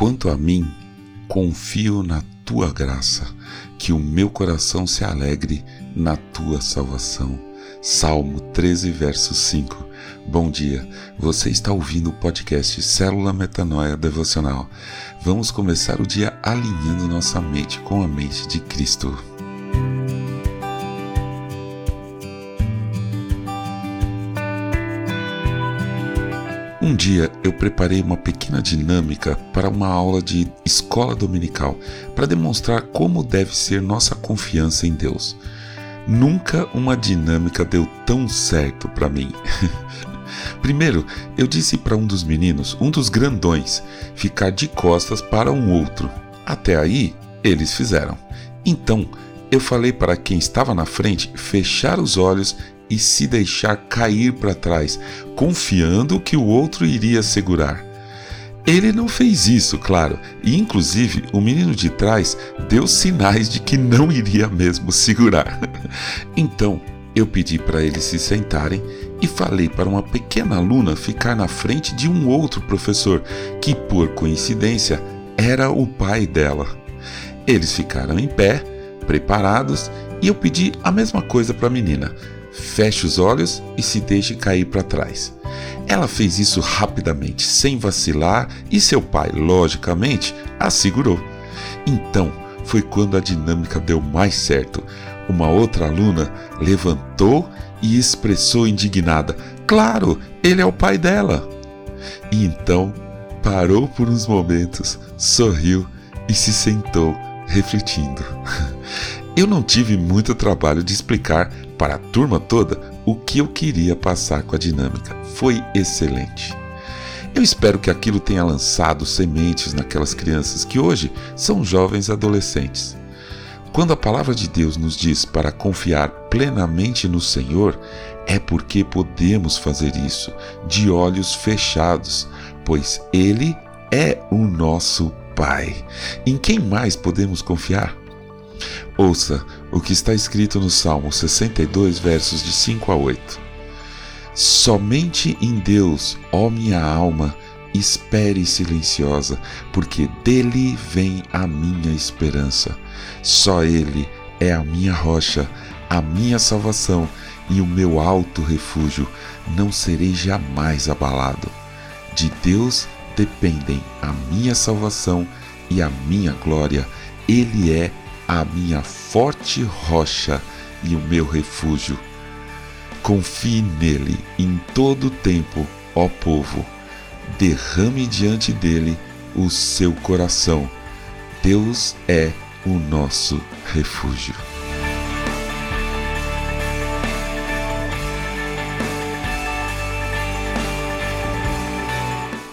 Quanto a mim, confio na tua graça, que o meu coração se alegre na tua salvação. Salmo 13, verso 5. Bom dia, você está ouvindo o podcast Célula Metanoia Devocional. Vamos começar o dia alinhando nossa mente com a mente de Cristo. Um dia eu preparei uma pequena dinâmica para uma aula de escola dominical para demonstrar como deve ser nossa confiança em Deus. Nunca uma dinâmica deu tão certo para mim. Primeiro, eu disse para um dos meninos, um dos grandões, ficar de costas para um outro. Até aí, eles fizeram. Então, eu falei para quem estava na frente fechar os olhos e se deixar cair para trás, confiando que o outro iria segurar. Ele não fez isso, claro, e inclusive o menino de trás deu sinais de que não iria mesmo segurar. então eu pedi para eles se sentarem e falei para uma pequena aluna ficar na frente de um outro professor, que por coincidência era o pai dela. Eles ficaram em pé, preparados, e eu pedi a mesma coisa para a menina feche os olhos e se deixe cair para trás. Ela fez isso rapidamente, sem vacilar, e seu pai, logicamente, a segurou. Então foi quando a dinâmica deu mais certo. Uma outra aluna levantou e expressou indignada: Claro, ele é o pai dela. E então parou por uns momentos, sorriu e se sentou, refletindo. Eu não tive muito trabalho de explicar para a turma toda o que eu queria passar com a dinâmica. Foi excelente. Eu espero que aquilo tenha lançado sementes naquelas crianças que hoje são jovens adolescentes. Quando a palavra de Deus nos diz para confiar plenamente no Senhor, é porque podemos fazer isso de olhos fechados, pois Ele é o nosso Pai. Em quem mais podemos confiar? Ouça o que está escrito no Salmo 62, versos de 5 a 8. Somente em Deus, ó minha alma, espere silenciosa, porque dele vem a minha esperança. Só ele é a minha rocha, a minha salvação e o meu alto refúgio. Não serei jamais abalado. De Deus dependem a minha salvação e a minha glória. Ele é a minha forte rocha e o meu refúgio. Confie nele em todo o tempo, ó povo. Derrame diante dele o seu coração. Deus é o nosso refúgio.